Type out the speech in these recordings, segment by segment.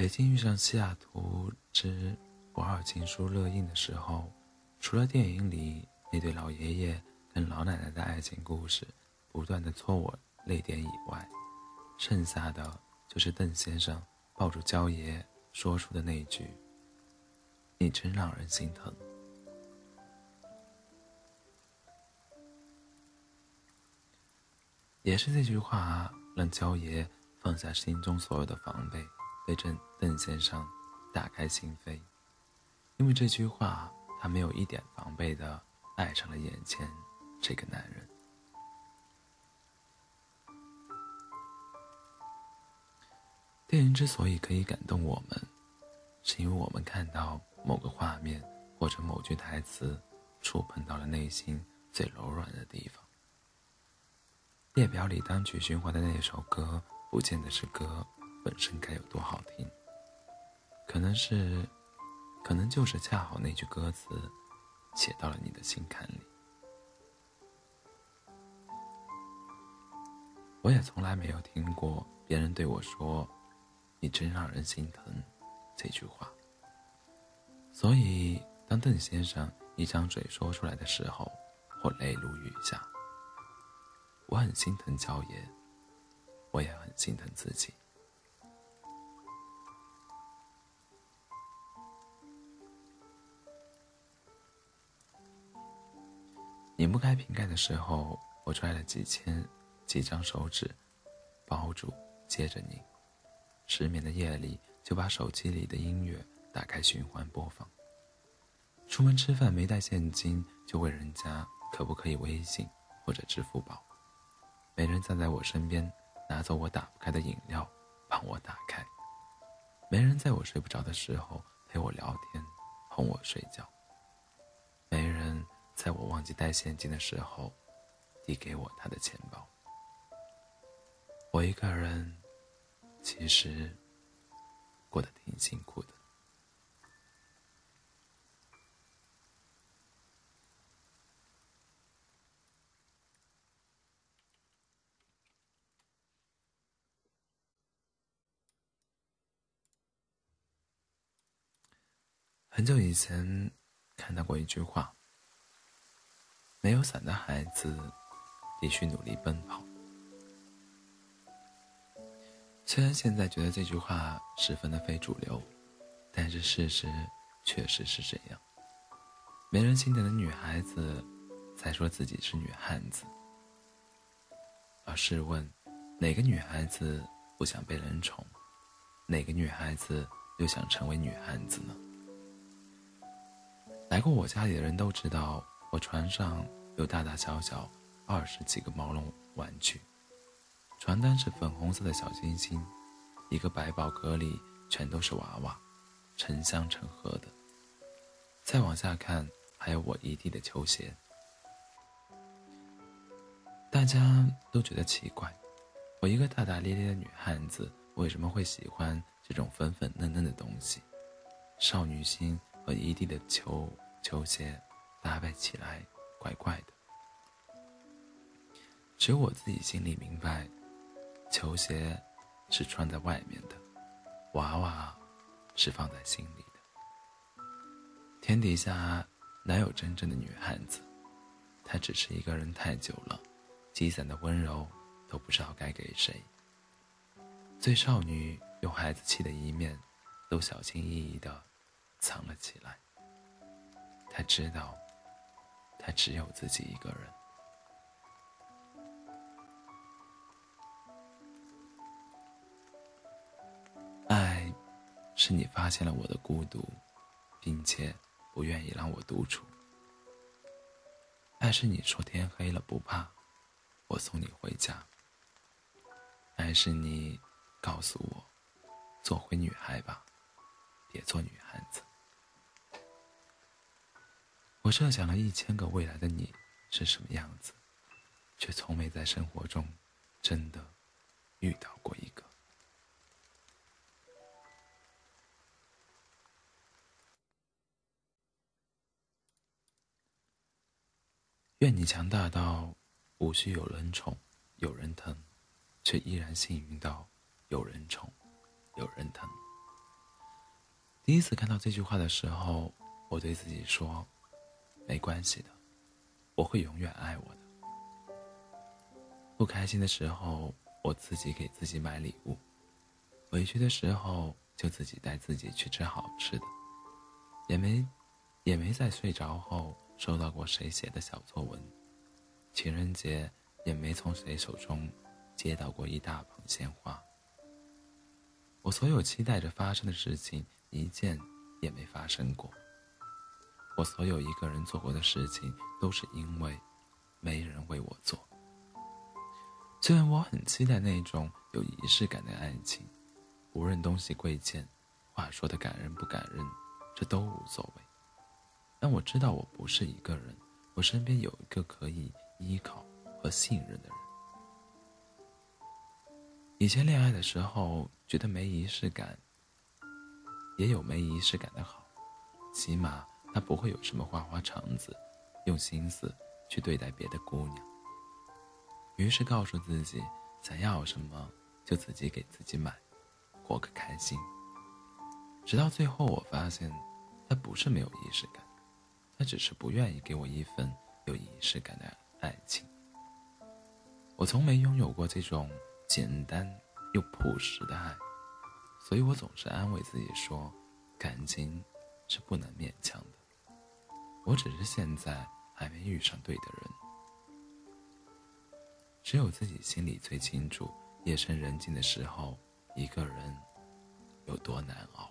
北京遇上西雅图之瓦尔情书热映的时候，除了电影里那对老爷爷跟老奶奶的爱情故事不断的戳我泪点以外，剩下的就是邓先生抱住焦爷说出的那句：“你真让人心疼。”也是这句话让焦爷放下心中所有的防备。对邓邓先生打开心扉，因为这句话，他没有一点防备的爱上了眼前这个男人。电影之所以可以感动我们，是因为我们看到某个画面或者某句台词，触碰到了内心最柔软的地方。列表里单曲循环的那首歌，不见得是歌。本身该有多好听，可能是，可能就是恰好那句歌词，写到了你的心坎里。我也从来没有听过别人对我说“你真让人心疼”这句话，所以当邓先生一张嘴说出来的时候，我泪如雨下。我很心疼乔爷，我也很心疼自己。拧不开瓶盖的时候，我拽了几千、几张手指，包住，接着拧。失眠的夜里，就把手机里的音乐打开循环播放。出门吃饭没带现金，就问人家可不可以微信或者支付宝。没人站在我身边，拿走我打不开的饮料，帮我打开。没人在我睡不着的时候陪我聊天，哄我睡觉。在我忘记带现金的时候，递给我他的钱包。我一个人，其实过得挺辛苦的。很久以前看到过一句话。没有伞的孩子，必须努力奔跑。虽然现在觉得这句话十分的非主流，但是事实确实是这样。没人心疼的女孩子，才说自己是女汉子。而试问，哪个女孩子不想被人宠？哪个女孩子又想成为女汉子呢？来过我家里的人都知道。我床上有大大小小二十几个毛绒玩具，床单是粉红色的小星星，一个百宝格里全都是娃娃，成箱成盒的。再往下看，还有我一地的球鞋。大家都觉得奇怪，我一个大大咧咧的女汉子，为什么会喜欢这种粉粉嫩嫩的东西？少女心和一地的球球鞋。搭配起来怪怪的，只有我自己心里明白，球鞋是穿在外面的，娃娃是放在心里的。天底下哪有真正的女汉子？她只是一个人太久了，积攒的温柔都不知道该给谁。最少女用孩子气的一面，都小心翼翼的藏了起来。她知道。只有自己一个人。爱，是你发现了我的孤独，并且不愿意让我独处。爱是你说天黑了不怕，我送你回家。爱是你告诉我，做回女孩吧，别做女汉子。我设想了一千个未来的你是什么样子，却从没在生活中真的遇到过一个。愿你强大到无需有人宠、有人疼，却依然幸运到有人宠、有人疼。第一次看到这句话的时候，我对自己说：“没关系的，我会永远爱我的。”不开心的时候，我自己给自己买礼物；委屈的时候，就自己带自己去吃好吃的。也没，也没在睡着后收到过谁写的小作文。情人节也没从谁手中接到过一大捧鲜花。我所有期待着发生的事情，一件也没发生过。我所有一个人做过的事情，都是因为没人为我做。虽然我很期待那种有仪式感的爱情，无论东西贵贱，话说的感人不感人，这都无所谓。但我知道我不是一个人，我身边有一个可以依靠和信任的人。以前恋爱的时候觉得没仪式感，也有没仪式感的好，起码他不会有什么花花肠子，用心思去对待别的姑娘。于是告诉自己，想要什么就自己给自己买，活个开心。直到最后，我发现，他不是没有仪式感，他只是不愿意给我一份有仪式感的爱情。我从没拥有过这种简单又朴实的爱，所以我总是安慰自己说，感情是不能勉强的。我只是现在还没遇上对的人。只有自己心里最清楚，夜深人静的时候，一个人有多难熬。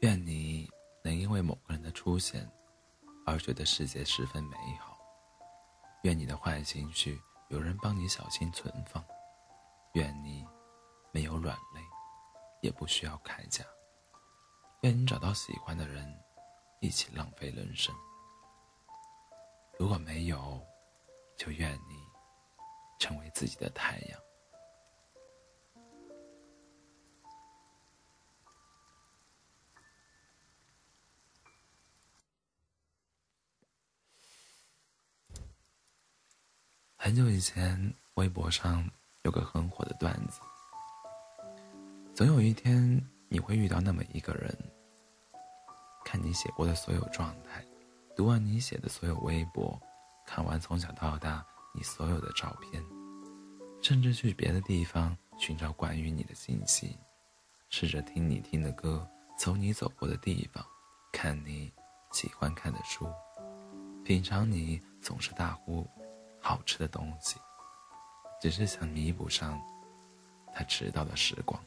愿你能因为某个人的出现，而觉得世界十分美好。愿你的坏情绪有人帮你小心存放。愿你没有软肋，也不需要铠甲。愿你找到喜欢的人。一起浪费人生。如果没有，就愿你成为自己的太阳。很久以前，微博上有个很火的段子：总有一天，你会遇到那么一个人。看你写过的所有状态，读完你写的所有微博，看完从小到大你所有的照片，甚至去别的地方寻找关于你的信息，试着听你听的歌，走你走过的地方，看你喜欢看的书，品尝你总是大呼好吃的东西，只是想弥补上他迟到的时光。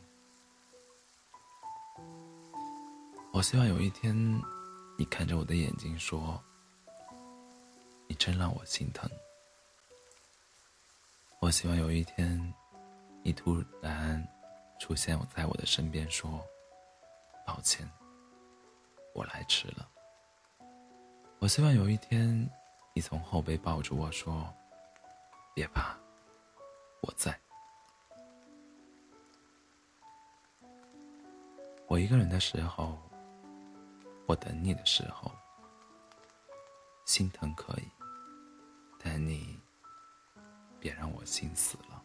我希望有一天，你看着我的眼睛说：“你真让我心疼。”我希望有一天，你突然出现我在我的身边说：“抱歉，我来迟了。”我希望有一天，你从后背抱住我说：“别怕，我在。”我一个人的时候。我等你的时候，心疼可以，但你别让我心死了。